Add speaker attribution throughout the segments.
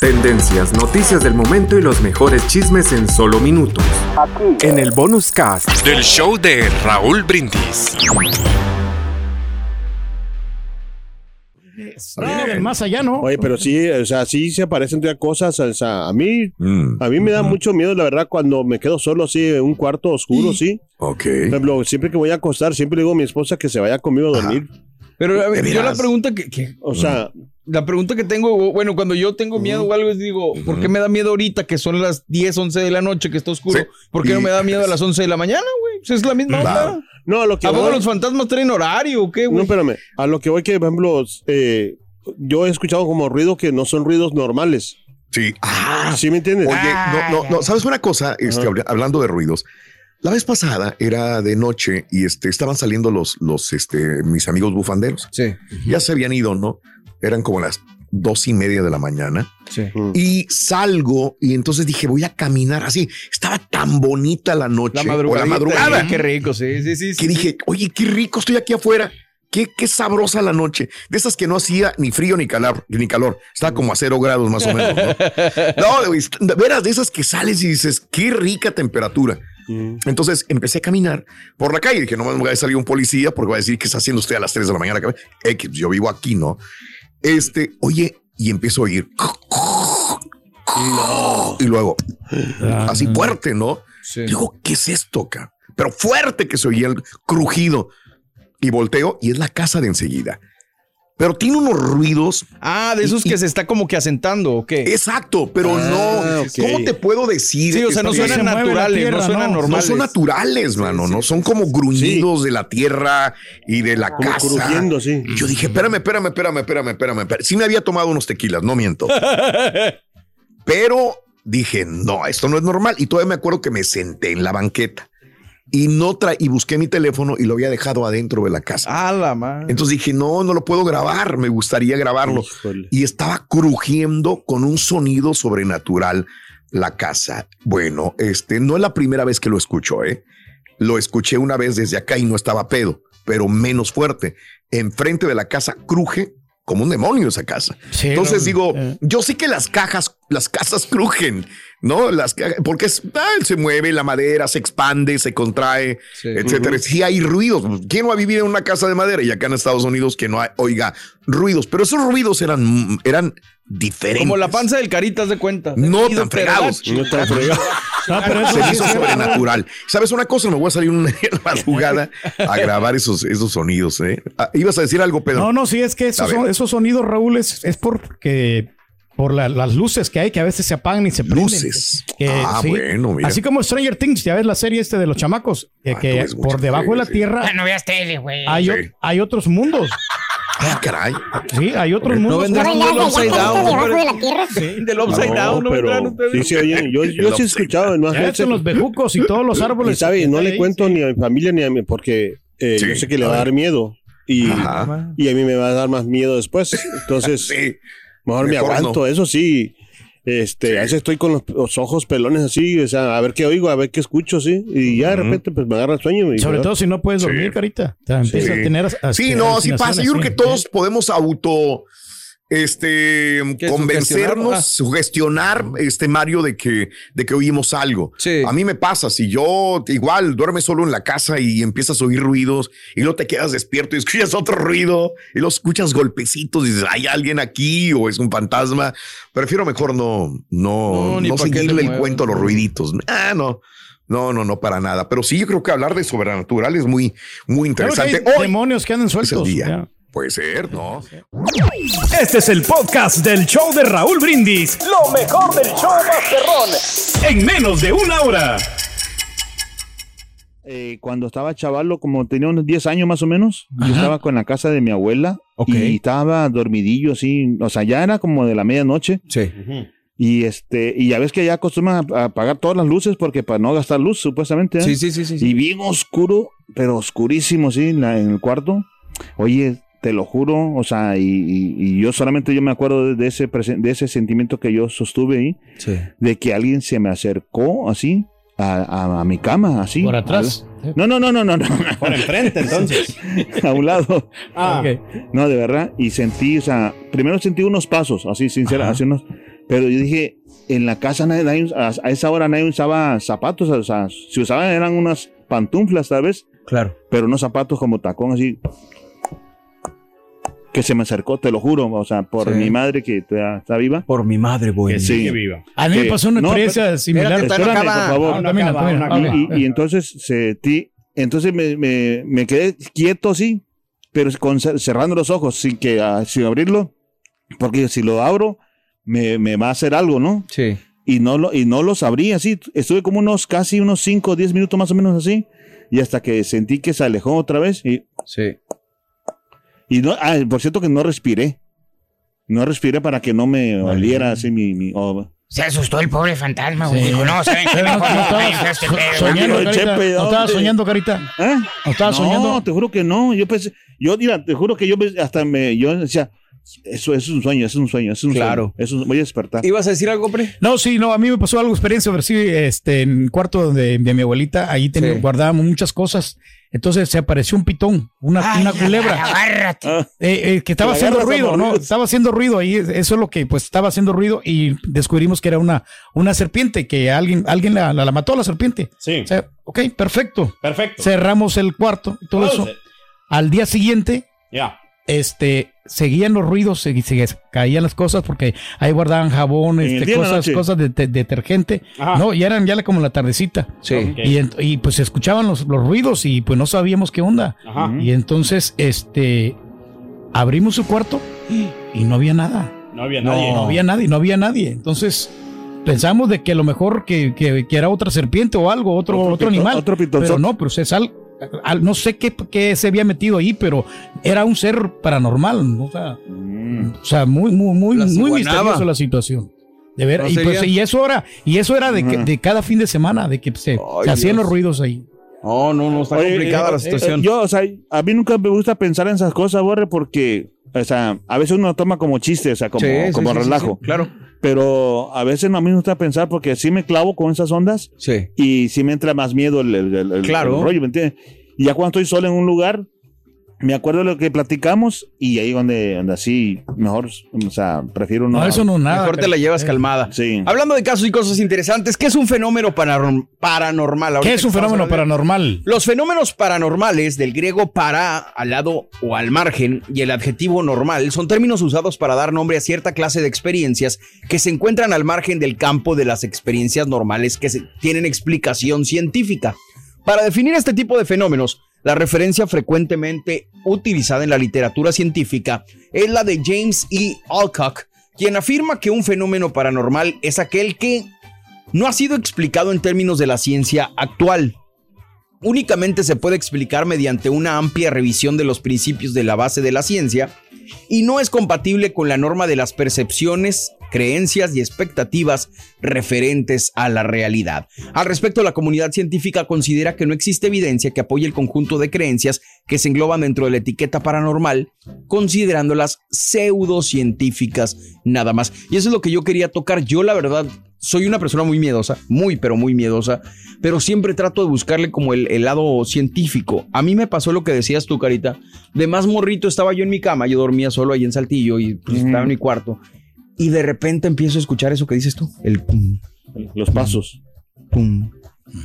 Speaker 1: Tendencias, noticias del momento y los mejores chismes en solo minutos. Aquí. En el bonus cast del show de Raúl Brindis.
Speaker 2: No, más allá, ¿no?
Speaker 3: Oye, pero sí, o sea, sí se aparecen de cosas, o sea, a mí, a mí me da mucho miedo, la verdad, cuando me quedo solo así, en un cuarto oscuro, sí.
Speaker 4: Ok.
Speaker 3: Por ejemplo, siempre que voy a acostar, siempre le digo a mi esposa que se vaya conmigo a dormir.
Speaker 5: Pero a ver,
Speaker 4: ¿De
Speaker 5: yo la pregunta que, que-
Speaker 3: O sea,
Speaker 5: la pregunta que tengo, bueno, cuando yo tengo miedo o algo es digo, ¿por qué me da miedo ahorita que son las 10, 11 de la noche que está oscuro?
Speaker 4: Sí.
Speaker 5: ¿Por qué no me da miedo a las 11 de la mañana, güey? Pues es la misma
Speaker 4: Claro.
Speaker 5: onda.
Speaker 3: no, a lo que
Speaker 5: ¿A poco
Speaker 3: voy,
Speaker 5: los fantasmas traen horario o qué,
Speaker 3: no,
Speaker 5: güey?
Speaker 3: espérame, a lo que voy que, por ejemplo, eh, yo he escuchado como ruido que no son ruidos normales.
Speaker 4: Sí. Ah,
Speaker 3: ¿Sí me entiendes?
Speaker 4: Oye, no, no, no, ¿sabes una cosa? Este, habla- hablando de ruidos. La vez pasada era de noche y este, estaban saliendo los, los, este, mis amigos bufanderos.
Speaker 5: Sí,
Speaker 4: Ya se habían ido, ¿no? Eran como las dos y media de la mañana.
Speaker 5: sí.
Speaker 4: Y salgo y entonces dije, voy a caminar así. Estaba tan bonita la noche.
Speaker 5: La madrugada.
Speaker 4: O la madrugada.
Speaker 5: Qué rico, sí, sí, sí.
Speaker 4: que dije, oye, qué rico estoy aquí afuera. Qué, qué sabrosa la noche. De esas que no hacía ni frío ni calor, ni calor. Estaba como a cero grados más o menos. No, no veras, de esas que sales y dices, qué rica temperatura.
Speaker 3: Mm.
Speaker 4: Entonces empecé a caminar por la calle. Dije, no me va a salir un policía porque va a decir que está haciendo usted a las 3 de la mañana. X, yo vivo aquí, ¿no? Este, oye, y empiezo a oír. Y luego, así fuerte, ¿no?
Speaker 5: Sí.
Speaker 4: Digo, ¿qué es esto, ca? Pero fuerte que se oía el crujido. Y volteo y es la casa de enseguida. Pero tiene unos ruidos.
Speaker 5: Ah, de esos
Speaker 4: Y-
Speaker 5: que se está como que asentando, ¿o qué?
Speaker 4: Exacto, pero
Speaker 3: Ah,
Speaker 4: no.
Speaker 3: ok.
Speaker 4: ¿Cómo te puedo decir?
Speaker 5: Sí, o sea, no
Speaker 2: se
Speaker 5: suenan naturales,
Speaker 2: tierra,
Speaker 5: no suenan
Speaker 2: ¿no?
Speaker 4: No
Speaker 5: normales.
Speaker 4: son naturales, mano, no son como gruñidos de la tierra y de la
Speaker 3: Como
Speaker 4: casa.
Speaker 3: crujiendo, sí.
Speaker 4: Y Yo dije, espérame, espérame, espérame, espérame, espérame, espérame. Sí me había tomado unos tequilas, no miento. Pero dije, no, esto no es normal. Y todavía me acuerdo que me senté en la banqueta y no tra y busqué mi teléfono y lo había dejado adentro de la casa.
Speaker 5: Ah, la madre.
Speaker 4: Entonces dije, no, no lo puedo grabar, me gustaría grabarlo.
Speaker 3: Híjole.
Speaker 4: Y estaba crujiendo con un sonido sobrenatural la casa. Bueno, este no es la primera vez que lo escucho, ¿eh? Lo escuché una vez desde acá y no estaba pedo, pero menos fuerte. Enfrente de la casa cruje como un demonio esa casa.
Speaker 2: Sí,
Speaker 4: Entonces
Speaker 2: no,
Speaker 4: digo,
Speaker 2: eh.
Speaker 4: yo sé que las cajas, las casas crujen, ¿no? Las porque es, ah, se mueve la madera, se expande, se contrae,
Speaker 5: Sí.
Speaker 4: etcétera. Sí hay ruidos. ¿Quién no va a vivir en una casa de madera? Y acá en Estados Unidos que no hay, oiga, ruidos. Pero esos ruidos eran, eran diferentes.
Speaker 5: Como la panza del caritas de cuenta.
Speaker 4: No tan fregados.
Speaker 3: No está fregado.
Speaker 2: Pero eso
Speaker 4: Se hizo sobrenatural. ¿Sabes una cosa? Me voy a salir una madrugada a grabar esos, esos sonidos. ¿eh? Ah, Ibas a decir algo, Pedro.
Speaker 2: No, no, sí, es que esos,
Speaker 4: ver.
Speaker 2: son- esos sonidos, Raúl, es, es porque por la- las luces que hay que a veces se apagan y se prenden.
Speaker 4: Luces.
Speaker 2: Que,
Speaker 4: ah,
Speaker 2: sí.
Speaker 4: bueno, mira.
Speaker 2: Así como Stranger Things, ya ves la serie este de los chamacos, que,
Speaker 4: Ah,
Speaker 2: que por debajo de la
Speaker 4: sí.
Speaker 2: tierra
Speaker 6: no veas tele, güey.
Speaker 2: hay,
Speaker 4: Sí.
Speaker 2: hay otros mundos.
Speaker 4: Ah, caray.
Speaker 2: Sí, hay otros
Speaker 5: No
Speaker 2: mundos.
Speaker 5: vendrán
Speaker 6: ¿No
Speaker 5: del
Speaker 6: vendrás
Speaker 5: upside down.
Speaker 6: debajo de la tierra?
Speaker 5: Sí, del upside down. No
Speaker 3: pero
Speaker 5: vendrán ustedes.
Speaker 3: sí se oyen. Yo, yo sí he escuchado. No,
Speaker 2: Ya son los bejucos y todos los
Speaker 3: y
Speaker 2: árboles.
Speaker 3: sabe, no
Speaker 2: Ahí,
Speaker 3: le cuento ni a mi familia ni a mí porque eh,
Speaker 4: Sí,
Speaker 3: yo sé que le va a dar miedo. Y, y a mí me va a dar más miedo después. Entonces,
Speaker 4: Sí.
Speaker 3: mejor, me aguanto.
Speaker 4: no.
Speaker 3: Eso sí. Este, a veces estoy con los, los ojos pelones así, o sea, a ver qué oigo, a ver qué escucho, sí. Y ya de repente pues me agarra el sueño. y-
Speaker 2: Sobre todo si no puedes dormir, carita. Te empiezas a tener.
Speaker 4: Sí, no, sí pasa. Yo creo que
Speaker 2: sí.
Speaker 4: todos podemos auto este
Speaker 5: ¿Qué,
Speaker 4: convencernos,
Speaker 5: sugestionar? Ah.
Speaker 4: sugestionar este Mario de que de que oímos algo.
Speaker 5: Sí.
Speaker 4: A mí me pasa, si yo igual duermes solo en la casa y empiezas a oír ruidos y luego te quedas despierto y escuchas otro ruido y lo escuchas golpecitos y dices, hay alguien aquí o es un fantasma. Prefiero mejor no no
Speaker 5: No,
Speaker 4: no seguirle el cuento a los ruiditos. Ah, no. No, no, no, para nada. Pero sí, yo creo que hablar de sobrenatural es muy, muy
Speaker 2: Claro que hay
Speaker 4: interesante. Hoy
Speaker 2: demonios que andan
Speaker 4: es el
Speaker 2: sueltos.
Speaker 4: día.
Speaker 2: ya.
Speaker 4: Puede ser, ¿no?
Speaker 7: Este es el podcast del show de Raúl Brindis. Lo mejor del show Masterrón. En menos de una hora.
Speaker 3: Eh, cuando estaba chavalo, como tenía unos 10 años más o menos, yo estaba con la casa de mi abuela
Speaker 5: Ok.
Speaker 3: y estaba dormidillo así, o sea, ya era como de la medianoche
Speaker 5: Sí.
Speaker 3: y este, y ya ves que ya acostumbran a, a apagar todas las luces porque para no gastar luz supuestamente. ¿eh?
Speaker 5: Sí, sí, sí, sí. sí.
Speaker 3: Y bien oscuro, pero oscurísimo, sí, en, la- en el cuarto. Oye, te lo juro, o sea, y, y- y yo solamente yo me acuerdo de, de ese de ese sentimiento que yo sostuve ahí,
Speaker 5: Sí.
Speaker 3: de que alguien se me acercó así a, a- a mi cama, así.
Speaker 2: Por atrás.
Speaker 3: No, no, no, no, no, no.
Speaker 2: Por enfrente, entonces.
Speaker 3: a un lado.
Speaker 2: Ah,
Speaker 3: No, de verdad. Y sentí, o sea, primero sentí unos pasos, así, sincera, así unos, Pero yo dije, en la casa nadie, nadie- a, a esa hora nadie usaba zapatos, o sea, si usaban eran unas pantuflas tal vez,
Speaker 5: Claro.
Speaker 3: pero unos zapatos como tacón así. Que se me acercó, te lo juro, o sea, por
Speaker 5: Sí.
Speaker 3: mi madre que todavía está viva.
Speaker 5: Por mi madre, güey.
Speaker 3: Que sí.
Speaker 2: viva. A mí me
Speaker 3: Sí.
Speaker 2: pasó una
Speaker 3: No,
Speaker 2: experiencia
Speaker 3: pero-
Speaker 2: similar.
Speaker 3: Espérame,
Speaker 5: acaba.
Speaker 3: por favor.
Speaker 7: Acaba, no acaba.
Speaker 3: Y, y entonces se ti, entonces me, me, me quedé quieto así, pero con, cerrando los ojos sin que ah, sin abrirlo, porque si lo abro me, me va a hacer algo, ¿no?
Speaker 5: Sí.
Speaker 3: Y no lo y no los abrí así, estuve como unos casi unos 5 o 10 minutos más o menos así y hasta que sentí que se alejó otra vez y
Speaker 5: Sí.
Speaker 3: Y no ah, por cierto que no respiré. No respiré para que no me oliera así mi, mi oh,
Speaker 6: Se asustó el pobre fantasma, güey.
Speaker 2: Sí.
Speaker 6: Dijo, no, ¿saben qué?
Speaker 2: No,
Speaker 6: Mejor
Speaker 2: no
Speaker 6: no
Speaker 2: estabas
Speaker 6: este
Speaker 2: so-
Speaker 6: pedo.
Speaker 2: soñando, Carita. No estabas soñando, Carita.
Speaker 3: ¿Eh?
Speaker 2: No estabas
Speaker 3: no,
Speaker 2: soñando.
Speaker 3: te juro que no. Yo pensé, yo mira, te juro que yo hasta me, yo decía, eso, eso es un sueño, eso es un sueño, eso es un
Speaker 5: Claro.
Speaker 3: sueño. Eso es- voy a despertar.
Speaker 5: ¿Ibas a decir algo, pre?
Speaker 2: No, sí, no, a mí me pasó algo, experiencia, pero sí, este, en el cuarto de, de mi abuelita, ahí
Speaker 5: Sí.
Speaker 2: guardábamos muchas cosas. Entonces se apareció un pitón, una,
Speaker 6: Ay,
Speaker 2: una culebra,
Speaker 6: Agárrate.
Speaker 3: Ah,
Speaker 2: eh, eh, que estaba haciendo ruido, ¿no? Estaba haciendo ruido ahí, eso es lo que, pues, estaba haciendo ruido y descubrimos que era una, una serpiente, que alguien, alguien la, la, la mató a la serpiente.
Speaker 7: Sí.
Speaker 2: O sea, ok, perfecto.
Speaker 7: Perfecto.
Speaker 2: Cerramos el cuarto y todo eso. Al día siguiente,
Speaker 7: Ya.
Speaker 2: Este, seguían los ruidos, se, se caían las cosas porque ahí guardaban jabón, este,
Speaker 3: día de
Speaker 2: cosas, cosas de, de- detergente.
Speaker 7: Ajá.
Speaker 2: No, ya eran ya la- como la tardecita.
Speaker 5: Sí.
Speaker 2: Y, y, pues se escuchaban los, los ruidos y pues no sabíamos qué onda.
Speaker 7: Ajá.
Speaker 2: Y entonces, este, abrimos su cuarto y no había nada.
Speaker 7: No había
Speaker 2: No,
Speaker 7: nadie.
Speaker 2: había nadie, no había nadie. Entonces, pensamos de que a lo mejor que, que- que era otra serpiente o algo, otro,
Speaker 3: Otro
Speaker 2: otro,
Speaker 3: pitón-
Speaker 2: animal.
Speaker 3: otro pitón.
Speaker 2: pero no, pues es algo. Al- no sé qué, qué se había metido ahí, pero era un ser paranormal. ¿no? O sea,
Speaker 3: mm.
Speaker 2: o sea, muy, muy, muy,
Speaker 5: La
Speaker 2: muy misterioso la situación. De ver,
Speaker 5: ¿No
Speaker 2: y, pues, y eso era, y eso era de, que- de cada fin de semana, de que se,
Speaker 5: Ay,
Speaker 2: se hacían los ruidos ahí.
Speaker 5: No, no, no, está
Speaker 3: Oye,
Speaker 5: complicada
Speaker 3: eh,
Speaker 5: la
Speaker 3: eh,
Speaker 5: situación.
Speaker 3: yo, o sea, a mí nunca me gusta pensar en esas cosas, Borre, porque, o sea, a veces uno toma como chiste, o sea, como,
Speaker 5: Sí,
Speaker 3: como
Speaker 5: sí,
Speaker 3: relajo.
Speaker 5: sí, claro.
Speaker 3: Pero a veces no a mí me gusta pensar porque sí me clavo con esas ondas
Speaker 5: Sí.
Speaker 3: y sí me entra más miedo el, el- el- el-
Speaker 5: Claro.
Speaker 3: el rollo, ¿me entiendes? Y ya cuando estoy solo en un lugar, me acuerdo de lo que platicamos y ahí donde, donde así, mejor, o sea, prefiero no.
Speaker 2: No, eso no nada.
Speaker 5: Mejor te la llevas calmada.
Speaker 3: Sí.
Speaker 5: Hablando de casos y cosas interesantes, ¿qué es un fenómeno paranorm- paranormal?
Speaker 2: ¿Qué es un fenómeno paranormal?
Speaker 5: Los fenómenos paranormales, del griego para, al lado o al margen, y el adjetivo normal, son términos usados para dar nombre a cierta clase de experiencias que se encuentran al margen del campo de las experiencias normales que se- tienen explicación científica. Para definir este tipo de fenómenos, la referencia frecuentemente utilizada en la literatura científica es la de James E. Alcock, quien afirma que un fenómeno paranormal es aquel que no ha sido explicado en términos de la ciencia actual únicamente se puede explicar mediante una amplia revisión de los principios de la base de la ciencia y no es compatible con la norma de las percepciones, creencias y expectativas referentes a la realidad. Al respecto, la comunidad científica considera que no existe evidencia que apoye el conjunto de creencias que se engloban dentro de la etiqueta paranormal, considerándolas pseudocientíficas nada más. Y eso es lo que yo quería tocar. Yo, la verdad, soy una persona muy miedosa, muy, pero muy miedosa, pero siempre trato de buscarle como el, el lado científico. A mí me pasó lo que decías tú, Carita. De más morrito estaba yo en mi cama, yo dormía solo ahí en Saltillo y pues, estaba en mi cuarto. Y de repente empiezo a escuchar eso que dices tú, el pum,
Speaker 3: Los pasos.
Speaker 5: pum,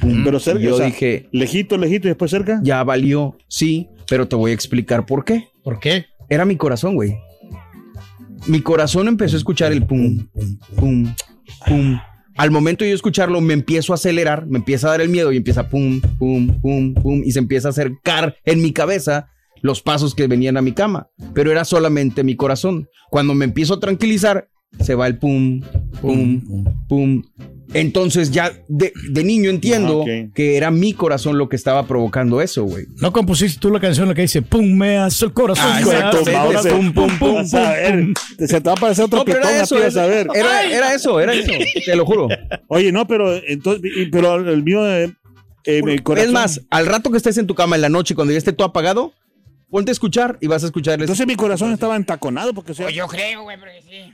Speaker 5: pum.
Speaker 3: Pero cerca,
Speaker 5: yo
Speaker 3: o sea,
Speaker 5: dije,
Speaker 3: lejito, lejito y después cerca.
Speaker 5: ya valió, sí, pero te voy a explicar por qué.
Speaker 2: ¿Por qué?
Speaker 5: Era mi corazón, güey. Mi corazón empezó a escuchar el pum, pum, pum. Al momento de yo escucharlo, me empiezo a acelerar, me empieza a dar el miedo y empieza pum, pum, pum, pum, y se empieza a acercar en mi cabeza los pasos que venían a mi cama. Pero era solamente mi corazón. Cuando me empiezo a tranquilizar, se va el pum, pum, pum. Entonces ya de, de niño entiendo
Speaker 3: Ah, ok.
Speaker 5: que era mi corazón lo que estaba provocando eso, güey.
Speaker 2: ¿No compusiste tú la canción la que dice Pum, me hace el corazón?
Speaker 5: Ah,
Speaker 2: me
Speaker 5: exacto, pum, pum, pum,
Speaker 3: ver, Se te va a parecer otro
Speaker 5: No, pero
Speaker 3: pitón,
Speaker 5: era
Speaker 3: a
Speaker 5: eso,
Speaker 3: vas a
Speaker 5: era,
Speaker 3: ver.
Speaker 5: era, era eso, era eso, te lo juro.
Speaker 3: Oye, no, pero entonces, pero el mío, eh, eh, mi corazón.
Speaker 5: Es más, al rato que estés en tu cama en la noche, cuando ya esté todo apagado, ponte a escuchar y vas a escuchar.
Speaker 3: entonces mi corazón estaba entaconado porque o sea,
Speaker 6: Pues yo creo, güey, porque sí.